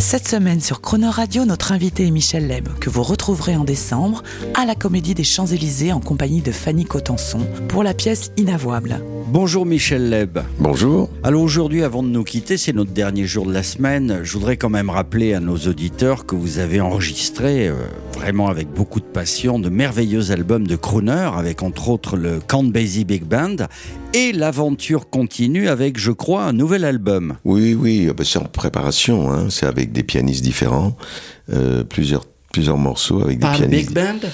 Cette semaine sur Croner Radio, notre invité est Michel Leb, que vous retrouverez en décembre à la Comédie des Champs-Élysées en compagnie de Fanny Cotenson pour la pièce Inavouable. Bonjour Michel Leb. Bonjour. Alors aujourd'hui, avant de nous quitter, c'est notre dernier jour de la semaine. Je voudrais quand même rappeler à nos auditeurs que vous avez enregistré, euh, vraiment avec beaucoup de passion, de merveilleux albums de crooner, avec entre autres le Count Basie Big Band. Et l'aventure continue avec, je crois, un nouvel album. Oui, oui, ah bah, c'est en préparation. Hein. C'est avec des pianistes différents, euh, plusieurs plusieurs morceaux avec des Pas le pianistes. Big Band?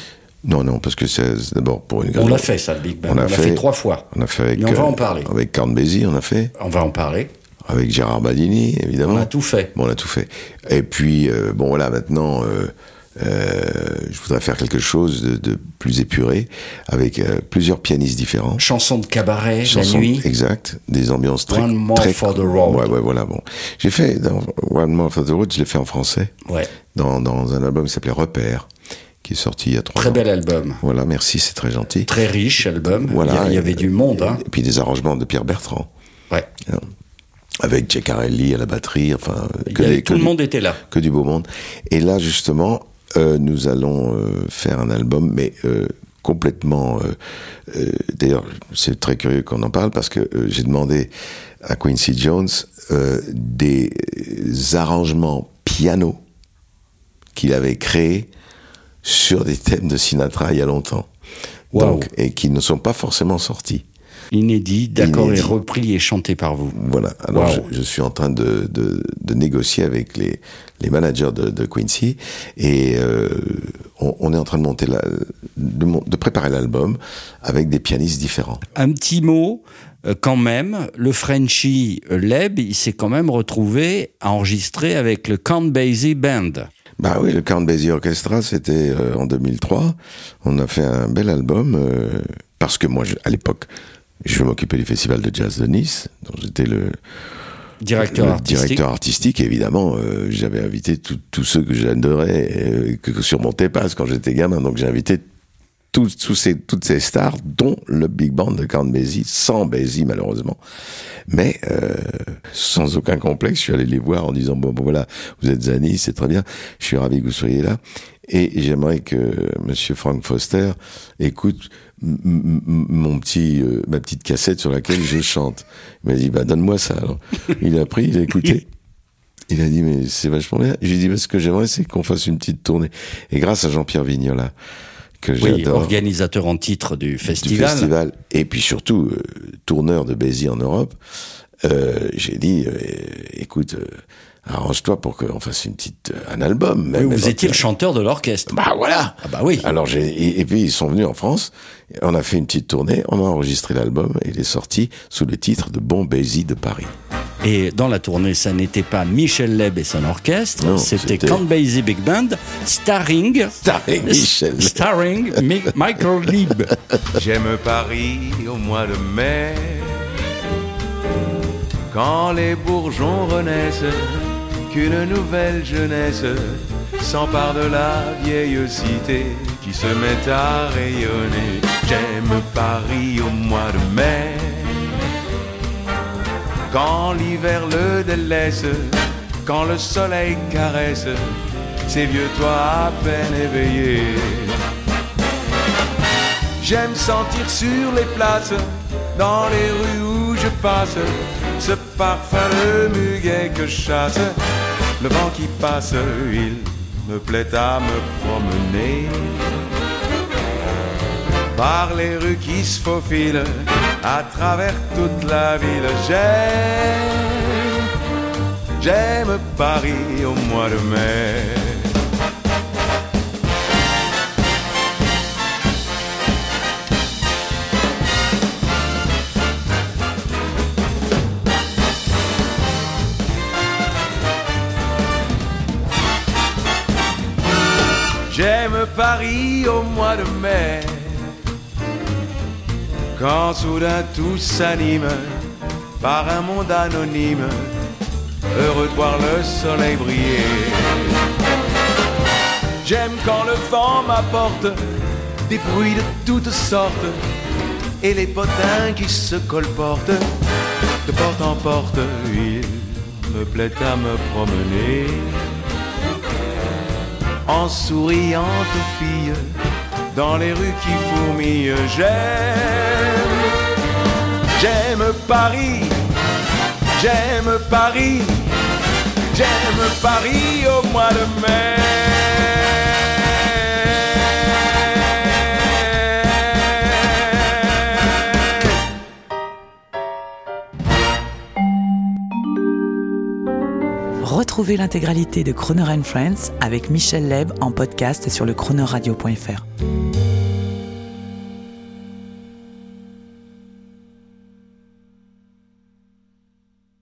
Non, non, parce que c'est d'abord pour une. On l'a fait ça, le Big Band. On l'a fait- fait trois fois. On a fait avec. Mais on va euh, en parler. Avec Count Basie, on a fait. On va en parler. Avec Gérard Badini, évidemment. On a tout fait. Bon, on a tout fait. Et puis, euh, bon, voilà, maintenant, euh, euh, je voudrais faire quelque chose de, de plus épuré, avec euh, plusieurs pianistes différents. Chanson de cabaret, Chansons- la nuit. Exact, des ambiances très. One more très for the road. Ouais, ouais, voilà, bon. J'ai fait, dans One More for the Road, je l'ai fait en français, Ouais. dans, dans un album qui s'appelait Repère, qui est sorti il y a trois Très ans. bel album. Voilà, merci, c'est très gentil. Très riche album. Voilà. Il y avait et- du monde. Hein. Et puis des arrangements de Pierre Bertrand, Ouais. avec Ceccarelli à la batterie, enfin, que, avait- tout que le du- monde était là. que du beau monde. Et là, justement, euh, nous allons euh, faire un album, mais euh, complètement. D'ailleurs, c'est très curieux qu'on en parle parce que j'ai demandé à Quincy Jones des arrangements piano qu'il avait créés sur des thèmes de Sinatra il y a longtemps. Donc, et qui ne sont pas forcément sortis. Inédit, d'accord, et repris et chanté par vous. Voilà. Alors, Wow. je, je suis en train de, de, de négocier avec les, les managers de, de Quincy et euh, on, on est en train de monter la, de, préparer l'album avec des pianistes différents. Un petit mot, euh, quand même, le Frenchie euh, Leb, il s'est quand même retrouvé à enregistrer avec le Count Basie Band. Bah oui, le Count Basie Orchestra, c'était euh, en 2003. On a fait un bel album euh, parce que moi, je- à l'époque, je m'occupais du festival de jazz de Nice, dont j'étais le, Directeur le artistique. directeur artistique. Évidemment, euh, j'avais invité tous ceux que j'adorais, euh, que, que sur mon TEPAS quand j'étais gamin. Donc j'ai invité tous, tous ces, toutes ces stars, dont le big band de Count Basie, sans Basie malheureusement. Mais euh, sans aucun complexe, je suis allé les voir en disant bon, bon voilà, vous êtes à Nice, c'est très bien. Je suis ravi que vous soyez là. Et j'aimerais que Monsieur Frank Foster écoute mon petit, euh, ma petite cassette sur laquelle je chante. Il m'a dit bah donne-moi ça. Il a pris, il a écouté. Il a dit mais c'est vachement bien. Je lui dit bah, ce que j'aimerais c'est qu'on fasse une petite tournée. Et grâce à Jean-Pierre Vignola que Oui, j'adore organisateur en titre du du festival. festival et puis surtout euh, tourneur de Bézi en Europe, euh, j'ai dit euh, écoute, arrange-toi pour qu'on fasse une petite un album. Oui, vous étiez le chanteur de l'orchestre. Bah voilà. Ah bah oui. Alors j'ai et, et puis ils sont venus en France. On a fait une petite tournée. On a enregistré l'album et il est sorti sous le titre de Bon Bézi de Paris. Et dans la tournée, ça n'était pas Michel Leb et son orchestre, c'était Count Basie Big Band, starring, Starring Michel. starring Mi- Michael Lieb. J'aime Paris au mois de mai, quand les bourgeons renaissent, qu'une nouvelle jeunesse s'empare de la vieille cité qui se met à rayonner. J'aime Paris au mois de mai, quand l'hiver le délaisse, quand le soleil caresse ces vieux toits à peine éveillés. J'aime sentir sur les places, dans les rues où je passe, ce parfum de muguet que chasse. Le vent qui passe, il me plaît à me promener. Par les rues qui se faufilent, à travers toute la ville, j'aime, j'aime Paris au mois de mai. J'aime Paris au mois de mai. Quand soudain tout s'anime par un monde anonyme, heureux de voir le soleil briller. J'aime quand le vent m'apporte des bruits de toutes sortes et les potins qui se colportent de porte en porte. Il me plaît à me promener en souriant aux filles dans les rues qui fourmillent. J'aime, j'aime Paris, j'aime Paris, j'aime Paris au mois de mai. Retrouvez l'intégralité de Croner Friends avec Michel Leb en podcast sur le chronoradio.fr.